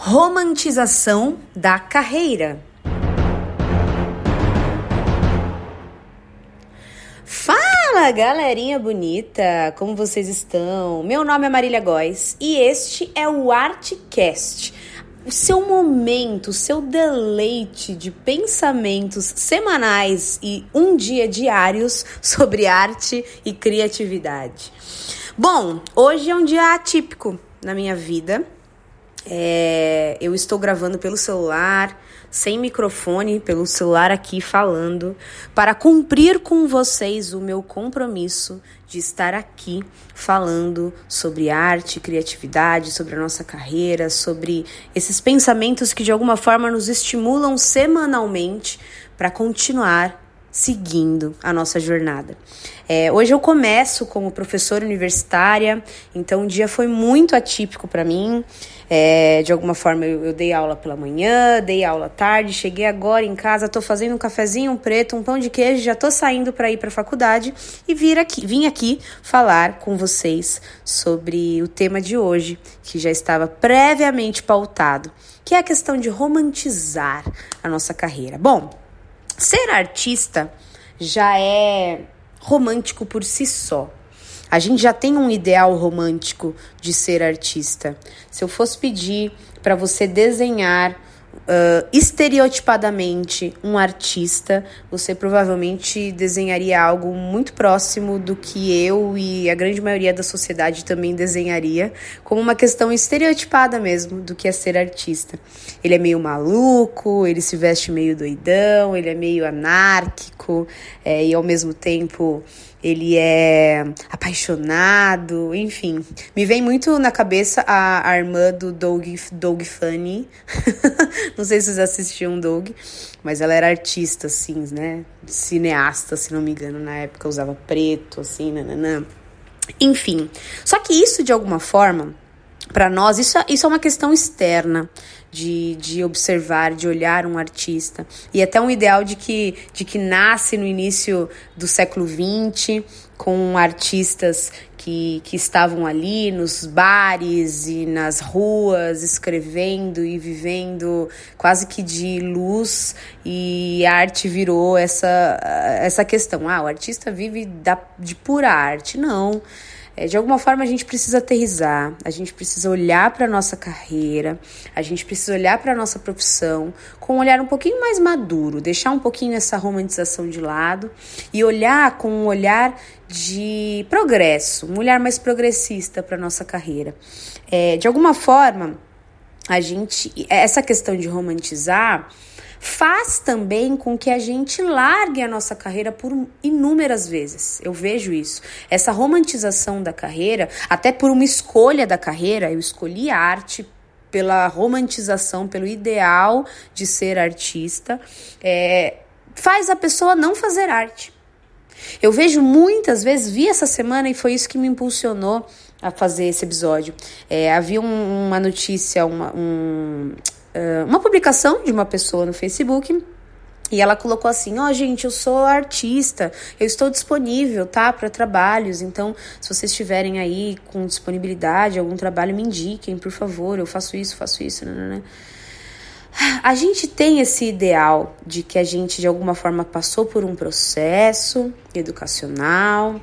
romantização da carreira. Fala, galerinha bonita! Como vocês estão? Meu nome é Marília Góes e este é o Artcast. O seu momento, o seu deleite de pensamentos semanais e um dia diários sobre arte e criatividade. Bom, hoje é um dia atípico na minha vida é, eu estou gravando pelo celular, sem microfone, pelo celular aqui falando, para cumprir com vocês o meu compromisso de estar aqui falando sobre arte, criatividade, sobre a nossa carreira, sobre esses pensamentos que de alguma forma nos estimulam semanalmente para continuar seguindo a nossa jornada. É, hoje eu começo como professora universitária, então o dia foi muito atípico para mim. É, de alguma forma eu, eu, dei aula pela manhã, dei aula à tarde, cheguei agora em casa, estou fazendo um cafezinho preto, um pão de queijo, já estou saindo para ir para a faculdade e vir aqui, vim aqui falar com vocês sobre o tema de hoje, que já estava previamente pautado, que é a questão de romantizar a nossa carreira. Bom, ser artista já é romântico por si só. A gente já tem um ideal romântico de ser artista. Se eu fosse pedir para você desenhar uh, estereotipadamente um artista, você provavelmente desenharia algo muito próximo do que eu e a grande maioria da sociedade também desenharia, como uma questão estereotipada mesmo do que é ser artista. Ele é meio maluco, ele se veste meio doidão, ele é meio anárquico é, e ao mesmo tempo ele é apaixonado, enfim. Me vem muito na cabeça a, a irmã do Doug, Doug Funny. não sei se vocês assistiam Doug, mas ela era artista, assim, né? Cineasta, se não me engano, na época usava preto, assim, nananã. Enfim. Só que isso, de alguma forma, para nós, isso, é, isso é uma questão externa de, de observar, de olhar um artista. E até um ideal de que, de que nasce no início do século XX, com artistas que, que estavam ali nos bares e nas ruas, escrevendo e vivendo quase que de luz, e a arte virou essa, essa questão. Ah, o artista vive da, de pura arte. Não. É, de alguma forma a gente precisa aterrizar, a gente precisa olhar para a nossa carreira, a gente precisa olhar para a nossa profissão com um olhar um pouquinho mais maduro, deixar um pouquinho essa romantização de lado e olhar com um olhar de progresso, um olhar mais progressista para a nossa carreira. É, de alguma forma, a gente, essa questão de romantizar faz também com que a gente largue a nossa carreira por inúmeras vezes. Eu vejo isso. Essa romantização da carreira, até por uma escolha da carreira, eu escolhi arte pela romantização, pelo ideal de ser artista, é, faz a pessoa não fazer arte. Eu vejo muitas vezes, vi essa semana e foi isso que me impulsionou a fazer esse episódio. É, havia um, uma notícia, uma, um, uma publicação de uma pessoa no Facebook e ela colocou assim: Ó, oh, gente, eu sou artista, eu estou disponível, tá, para trabalhos. Então, se vocês estiverem aí com disponibilidade, algum trabalho, me indiquem, por favor. Eu faço isso, faço isso. Né, né, né. A gente tem esse ideal de que a gente, de alguma forma, passou por um processo educacional,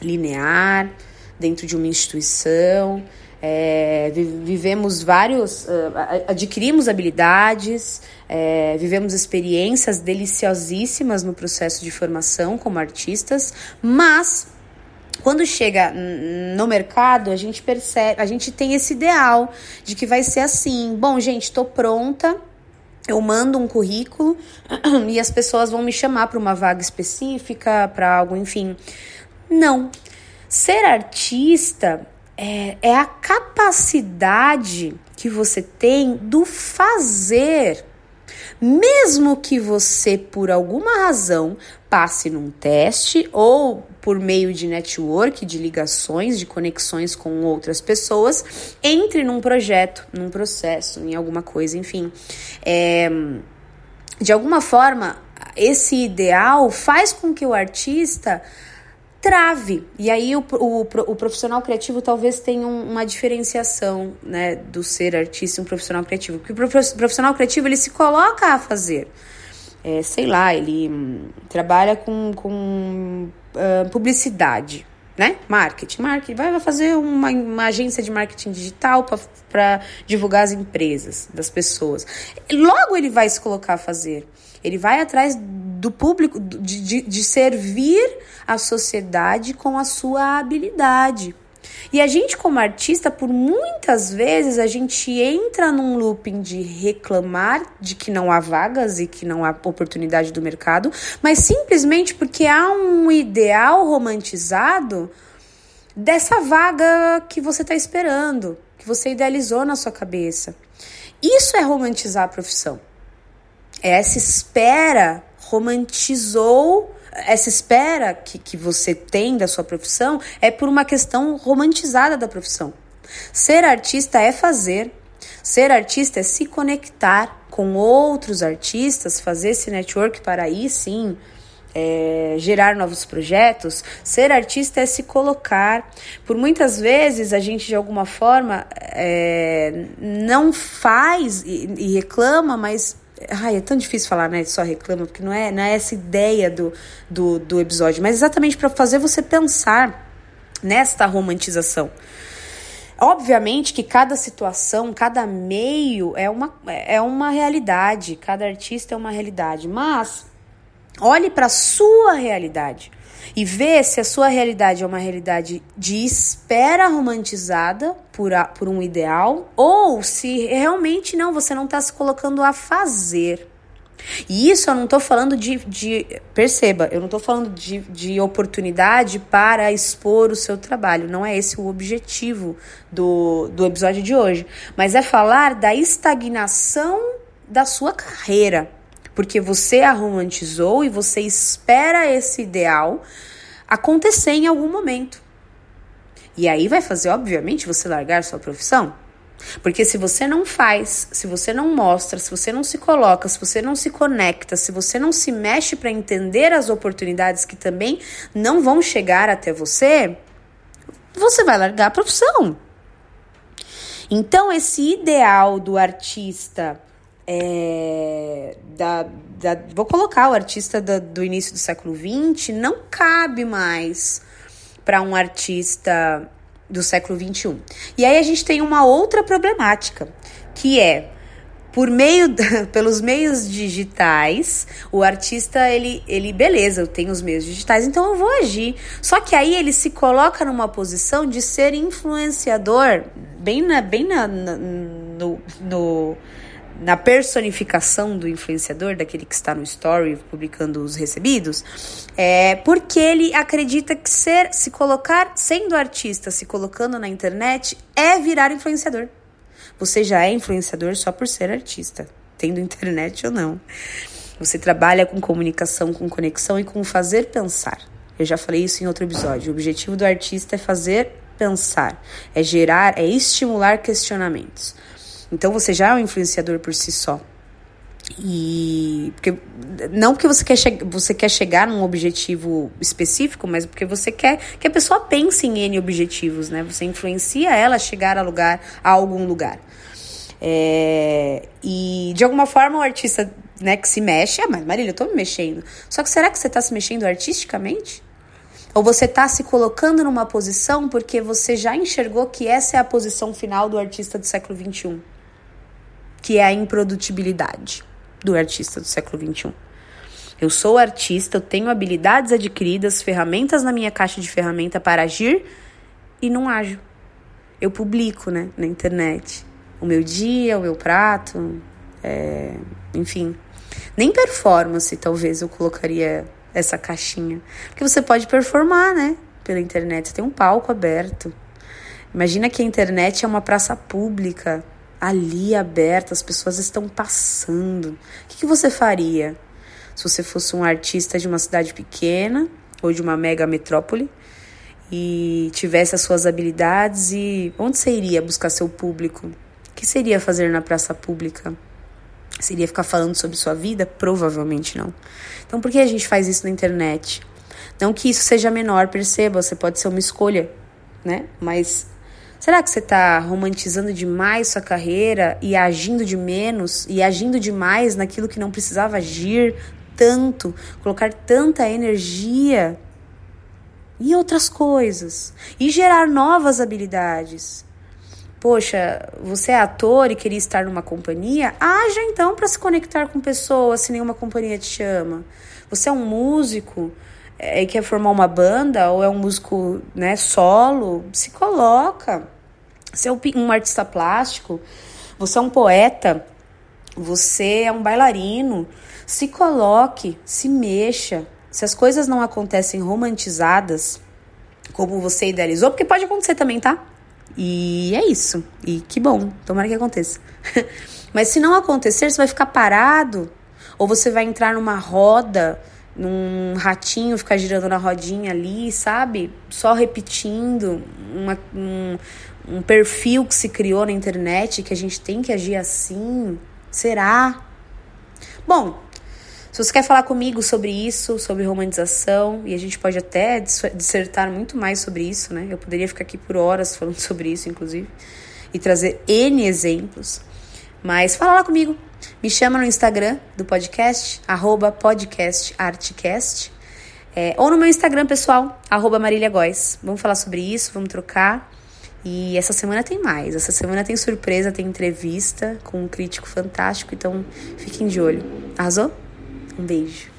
linear, dentro de uma instituição é, vivemos vários, uh, adquirimos habilidades, é, vivemos experiências deliciosíssimas no processo de formação como artistas, mas quando chega no mercado, a gente percebe, a gente tem esse ideal de que vai ser assim: bom, gente, estou pronta, eu mando um currículo e as pessoas vão me chamar para uma vaga específica, para algo, enfim. Não. Ser artista é, é a capacidade que você tem do fazer. Mesmo que você, por alguma razão, passe num teste ou por meio de network, de ligações, de conexões com outras pessoas, entre num projeto, num processo, em alguma coisa, enfim. É, de alguma forma, esse ideal faz com que o artista trave. E aí o, o, o profissional criativo talvez tenha uma diferenciação né, do ser artista e um profissional criativo. Porque o profissional criativo ele se coloca a fazer. É, sei lá, ele hum, trabalha com, com uh, publicidade, né? Marketing. Marketing. Vai fazer uma, uma agência de marketing digital para divulgar as empresas, das pessoas. Logo ele vai se colocar a fazer. Ele vai atrás do público, de, de, de servir a sociedade com a sua habilidade. E a gente, como artista, por muitas vezes a gente entra num looping de reclamar de que não há vagas e que não há oportunidade do mercado, mas simplesmente porque há um ideal romantizado dessa vaga que você está esperando, que você idealizou na sua cabeça. Isso é romantizar a profissão. Essa espera romantizou essa espera que, que você tem da sua profissão é por uma questão romantizada da profissão. Ser artista é fazer, ser artista é se conectar com outros artistas, fazer esse network para aí sim é, gerar novos projetos. Ser artista é se colocar. Por muitas vezes a gente de alguma forma é, não faz e, e reclama, mas Ai, é tão difícil falar, né? Só reclama, porque não é, não é essa ideia do, do, do episódio, mas exatamente para fazer você pensar nesta romantização. Obviamente que cada situação, cada meio é uma, é uma realidade, cada artista é uma realidade, mas olhe para a sua realidade e vê se a sua realidade é uma realidade de espera romantizada por, a, por um ideal ou se realmente não, você não está se colocando a fazer. E isso eu não estou falando de, de. Perceba, eu não estou falando de, de oportunidade para expor o seu trabalho. Não é esse o objetivo do, do episódio de hoje. Mas é falar da estagnação da sua carreira porque você a romantizou e você espera esse ideal acontecer em algum momento. E aí vai fazer, obviamente, você largar sua profissão. Porque se você não faz, se você não mostra, se você não se coloca, se você não se conecta, se você não se mexe para entender as oportunidades que também não vão chegar até você, você vai largar a profissão. Então, esse ideal do artista é, da, da, vou colocar o artista da, do início do século XX, não cabe mais para um artista do século XXI. E aí a gente tem uma outra problemática, que é por meio pelos meios digitais, o artista ele ele beleza, eu tenho os meios digitais, então eu vou agir. Só que aí ele se coloca numa posição de ser influenciador, bem na bem na, na no, no na personificação do influenciador, daquele que está no story publicando os recebidos, é porque ele acredita que ser, se colocar, sendo artista, se colocando na internet, é virar influenciador. Você já é influenciador só por ser artista, tendo internet ou não. Você trabalha com comunicação, com conexão e com fazer pensar. Eu já falei isso em outro episódio. O objetivo do artista é fazer pensar, é gerar, é estimular questionamentos. Então você já é um influenciador por si só. E porque não porque você quer, você quer chegar num objetivo específico, mas porque você quer que a pessoa pense em N objetivos, né? Você influencia ela a chegar a lugar a algum lugar. É, e de alguma forma o artista né, que se mexe, ah, mas Marília, eu tô me mexendo. Só que será que você tá se mexendo artisticamente? Ou você está se colocando numa posição porque você já enxergou que essa é a posição final do artista do século XXI? Que é a improdutibilidade do artista do século XXI. Eu sou artista, eu tenho habilidades adquiridas, ferramentas na minha caixa de ferramenta para agir e não ajo. Eu publico, né, na internet, o meu dia, o meu prato, é, enfim. Nem performance, talvez eu colocaria essa caixinha. Porque você pode performar, né, pela internet. Tem um palco aberto. Imagina que a internet é uma praça pública ali aberta, as pessoas estão passando. O que, que você faria se você fosse um artista de uma cidade pequena ou de uma mega metrópole e tivesse as suas habilidades e onde você iria buscar seu público? O que seria fazer na praça pública? Seria ficar falando sobre sua vida? Provavelmente não. Então, por que a gente faz isso na internet? Não que isso seja menor, perceba, você pode ser uma escolha, né? Mas será que você está romantizando demais sua carreira e agindo de menos e agindo demais naquilo que não precisava agir tanto, colocar tanta energia e outras coisas e gerar novas habilidades? Poxa, você é ator e queria estar numa companhia? Haja então para se conectar com pessoas se nenhuma companhia te chama. Você é um músico é, quer formar uma banda ou é um músico né, solo? Se coloca. Você é um artista plástico, você é um poeta, você é um bailarino. Se coloque, se mexa. Se as coisas não acontecem romantizadas, como você idealizou, porque pode acontecer também, tá? E é isso. E que bom, tomara que aconteça. Mas se não acontecer, você vai ficar parado ou você vai entrar numa roda, num ratinho ficar girando na rodinha ali, sabe? Só repetindo uma, um, um perfil que se criou na internet que a gente tem que agir assim. Será? Bom, se você quer falar comigo sobre isso, sobre romantização, e a gente pode até dissertar muito mais sobre isso, né? Eu poderia ficar aqui por horas falando sobre isso, inclusive, e trazer N exemplos. Mas fala lá comigo. Me chama no Instagram do podcast, arroba podcastartcast. É, ou no meu Instagram pessoal, arroba Marília Góes. Vamos falar sobre isso, vamos trocar. E essa semana tem mais. Essa semana tem surpresa, tem entrevista com um crítico fantástico, então fiquem de olho. Arrasou? Um beijo.